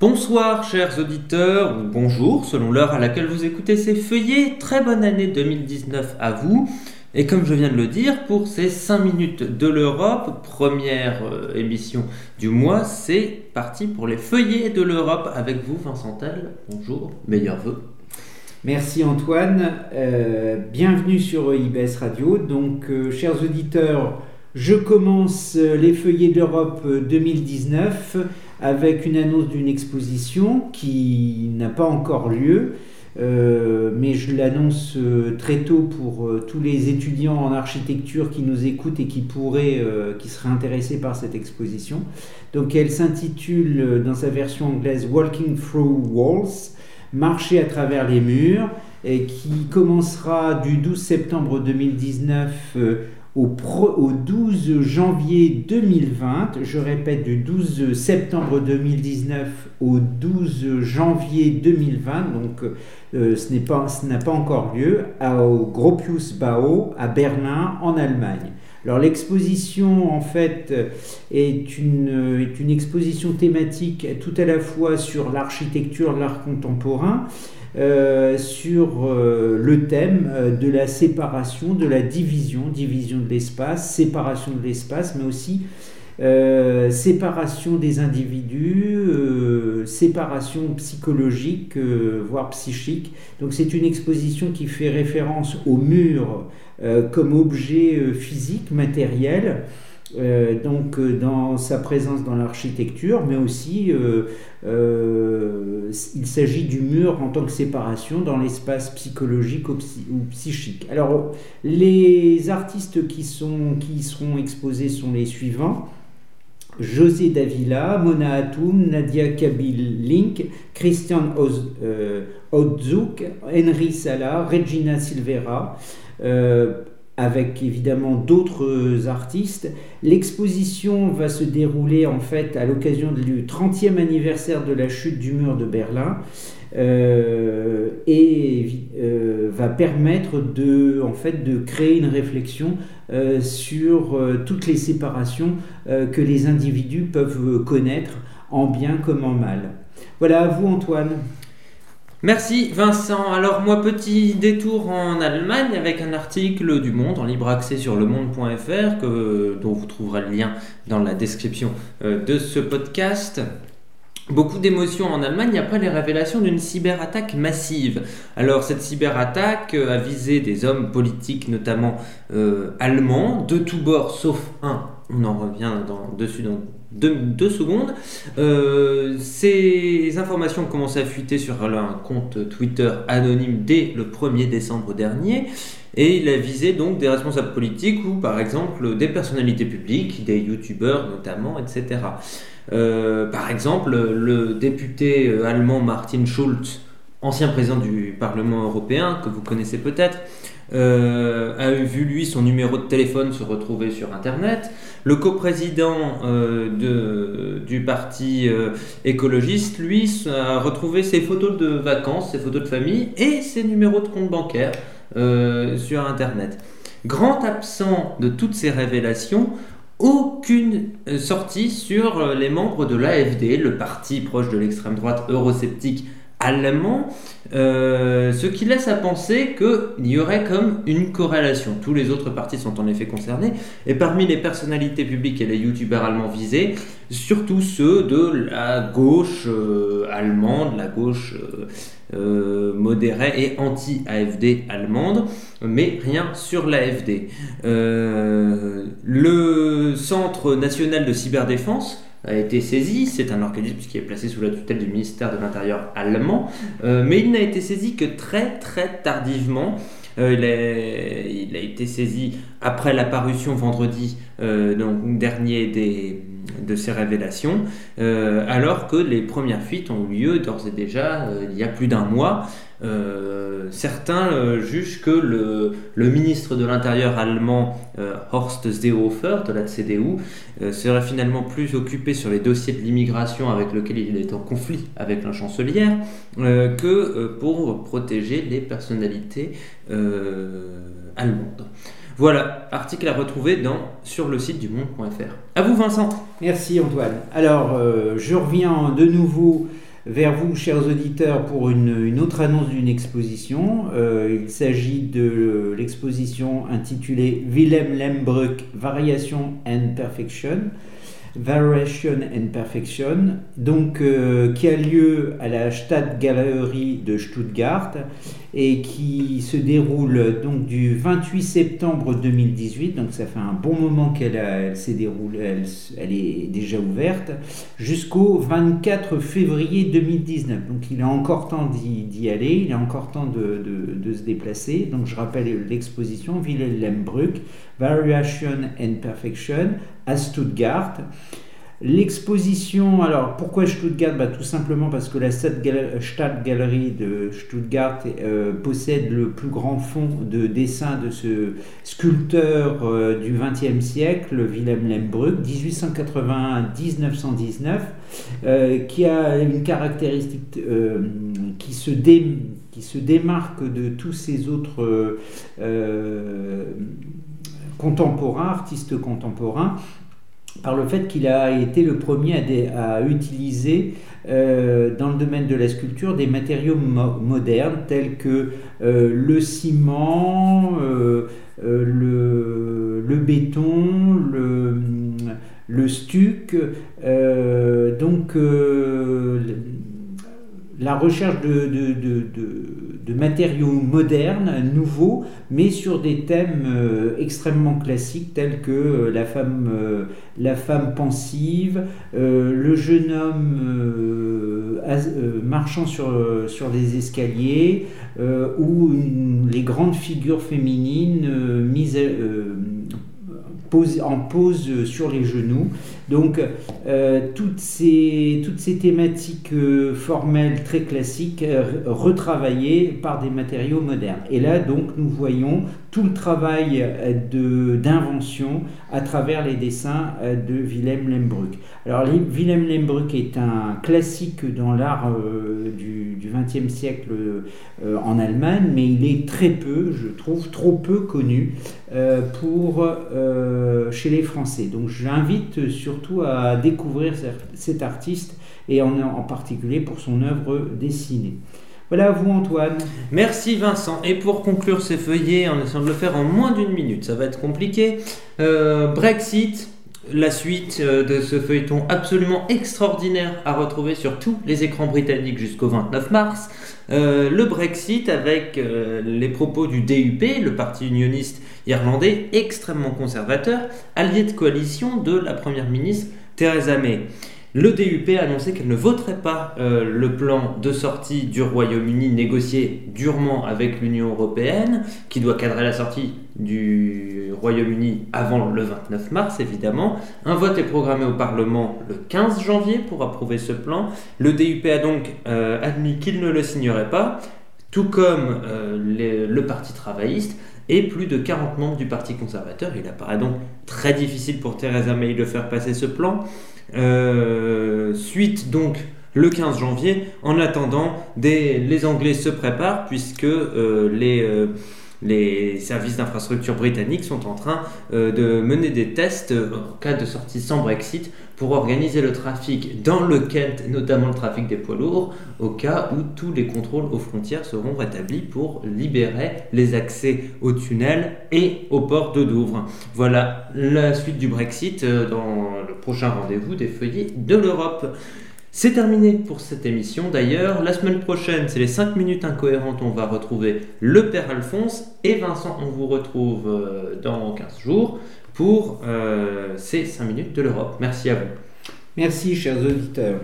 Bonsoir chers auditeurs, ou bonjour selon l'heure à laquelle vous écoutez ces feuillets. Très bonne année 2019 à vous. Et comme je viens de le dire, pour ces 5 minutes de l'Europe, première euh, émission du mois, c'est parti pour les feuillets de l'Europe avec vous Vincent. Bonjour, meilleurs vœux. Merci Antoine, euh, bienvenue sur IBS Radio. Donc, euh, chers auditeurs, je commence les feuillets d'Europe 2019 avec une annonce d'une exposition qui n'a pas encore lieu. Euh, mais je l'annonce euh, très tôt pour euh, tous les étudiants en architecture qui nous écoutent et qui pourraient, qui seraient intéressés par cette exposition. Donc elle s'intitule dans sa version anglaise Walking Through Walls, marcher à travers les murs, et qui commencera du 12 septembre 2019 au, 12 janvier 2020, je répète du 12 septembre 2019 au 12 janvier 2020, donc euh, ce n'est pas, n'a pas encore lieu, au Gropius Bau à Berlin en Allemagne. Alors l'exposition en fait est une, est une exposition thématique tout à la fois sur l'architecture, l'art contemporain, euh, sur euh, le thème euh, de la séparation, de la division, division de l'espace, séparation de l'espace, mais aussi séparation des individus, séparation psychologique, voire psychique. Donc c'est une exposition qui fait référence au mur comme objet physique, matériel. Euh, donc euh, dans sa présence dans l'architecture, mais aussi euh, il s'agit du mur en tant que séparation dans l'espace psychologique ou, psychique. Alors les artistes qui, sont, qui seront exposés sont les suivants. José Davila, Mona Atoum, Nadia Kabil Link, Christian Odzuk, Henry Sala, Regina Silvera avec évidemment d'autres artistes. L'exposition va se dérouler en fait à l'occasion du 30e anniversaire de la chute du mur de Berlin euh, et euh, va permettre de, en fait, de créer une réflexion euh, sur toutes les séparations que les individus peuvent connaître en bien comme en mal. Voilà à vous Antoine. Merci Vincent. Alors moi petit détour en Allemagne avec un article du Monde en libre accès sur lemonde.fr dont vous trouverez le lien dans la description euh, de ce podcast. Beaucoup d'émotions en Allemagne après les révélations d'une cyberattaque massive. Alors cette cyberattaque euh, a visé des hommes politiques notamment euh, allemands de tous bords sauf un. On en revient dessus dans deux, secondes. Euh, ces informations ont commencé à fuiter sur un compte Twitter anonyme dès le 1er décembre dernier. Et il a visé donc des responsables politiques ou par exemple des personnalités publiques, des youtubeurs notamment, etc. Euh, par exemple, le député allemand Martin Schulz, ancien président du Parlement européen, que vous connaissez peut-être, a vu lui son numéro de téléphone se retrouver sur Internet. Le coprésident euh, du parti euh, écologiste, lui, a retrouvé ses photos de vacances, ses photos de famille et ses numéros de compte bancaire sur Internet. Grand absent de toutes ces révélations, aucune sortie sur les membres de l'AFD, le parti proche de l'extrême droite eurosceptique allemand, euh, ce qui laisse à penser qu'il y aurait comme une corrélation. Tous les autres partis sont en effet concernés, et parmi les personnalités publiques et les youtubeurs allemands visés, surtout ceux de la gauche euh, allemande, la gauche euh, modérée et anti-AFD allemande, mais rien sur l'AFD. le Centre national de cyberdéfense, a été saisi. C'est un organisme qui est placé sous la tutelle du ministère de l'Intérieur allemand, euh, mais il n'a été saisi que très très tardivement. Euh, il, a, été saisi après l'apparition vendredi euh, donc, dernier des, de ces révélations, alors que les premières fuites ont eu lieu d'ores et déjà il y a plus d'un mois. Euh, certains euh, jugent que le, ministre de l'Intérieur allemand euh, Horst Seehofer de la CDU serait finalement plus occupé sur les dossiers de l'immigration avec lesquels il est en conflit avec la chancelière que pour protéger les personnalités allemandes. Voilà, article à retrouver sur le site du monde.fr. À vous Vincent. Merci Antoine. Alors, je reviens de nouveau vers vous, chers auditeurs, pour une, autre annonce d'une exposition. Euh, il s'agit de l'exposition intitulée Willem Lembruck, Variation and Perfection. Variation and Perfection, donc euh, qui a lieu à la Stadtgalerie de Stuttgart et qui se déroule donc du 28 septembre 2018, donc ça fait un bon moment qu'elle s'est déroulée, elle, est déjà ouverte, jusqu'au 24 février 2019. Donc il a encore temps d'y aller, il a encore temps de, se déplacer. Donc je rappelle l'exposition Wilhelm Bruck, Variation and Perfection à Stuttgart. L'exposition, alors pourquoi Stuttgart? Bah, Tout simplement parce que la Stadtgalerie de Stuttgart euh, possède le plus grand fonds de dessin de ce sculpteur euh, du XXe siècle, Wilhelm Lembruck, 1881-1919, euh, qui a une caractéristique qui se, qui, se démarque de tous ces autres contemporains, artistes contemporains par le fait qu'il a été le premier à, utiliser euh, dans le domaine de la sculpture des matériaux modernes tels que euh, le ciment, euh, le, béton, le, le stuc. donc la recherche de, matériaux modernes, nouveaux, mais sur des thèmes euh, extrêmement classiques tels que euh, la, femme, euh, la femme pensive, le jeune homme marchant sur, sur des escaliers, ou les grandes figures féminines mises en pose sur les genoux. Donc euh, toutes, ces, toutes ces thématiques euh, formelles très classiques euh, retravaillées par des matériaux modernes. Et là donc nous voyons tout le travail d'invention à travers les dessins de Wilhelm Lembruck. Alors Wilhelm Lembruck est un classique dans l'art du XXe siècle en Allemagne, mais il est très peu, je trouve, trop peu connu pour, chez les Français. Donc j'invite surtout à découvrir cet artiste et en, en particulier pour son œuvre dessinée. Voilà à vous Antoine. Merci Vincent. Et pour conclure ces feuillets, en essayant de le faire en moins d'une minute, ça va être compliqué. Euh, Brexit, la suite euh, de ce feuilleton absolument extraordinaire à retrouver sur tous les écrans britanniques jusqu'au 29 mars. Euh, le Brexit avec les propos du DUP, le parti unioniste irlandais extrêmement conservateur, allié de coalition de la première ministre Theresa May. Le DUP a annoncé qu'elle ne voterait pas euh, le plan de sortie du Royaume-Uni négocié durement avec l'Union européenne, qui doit cadrer la sortie du Royaume-Uni avant le 29 mars, évidemment. Un vote est programmé au Parlement le 15 janvier pour approuver ce plan. Le DUP a donc euh, admis qu'il ne le signerait pas, tout comme euh, le Parti travailliste et plus de 40 membres du Parti conservateur. Il apparaît donc très difficile pour Theresa May de faire passer ce plan. Euh, suite donc le 15 janvier. En attendant, les Anglais se préparent puisque euh, les, euh, les services d'infrastructure britanniques sont en train de mener des tests en cas de sortie sans Brexit pour organiser le trafic dans le Kent, notamment le trafic des poids lourds, au cas où tous les contrôles aux frontières seront rétablis pour libérer les accès aux tunnels et au port de Douvres. Voilà la suite du Brexit euh, dans le prochain rendez-vous des feuillets de l'Europe. C'est terminé pour cette émission d'ailleurs. La semaine prochaine, c'est les 5 minutes incohérentes. On va retrouver le Père Alphonse et Vincent. On vous retrouve euh, dans 15 jours pour euh, ces 5 minutes de l'Europe. Merci à vous. Merci, chers auditeurs.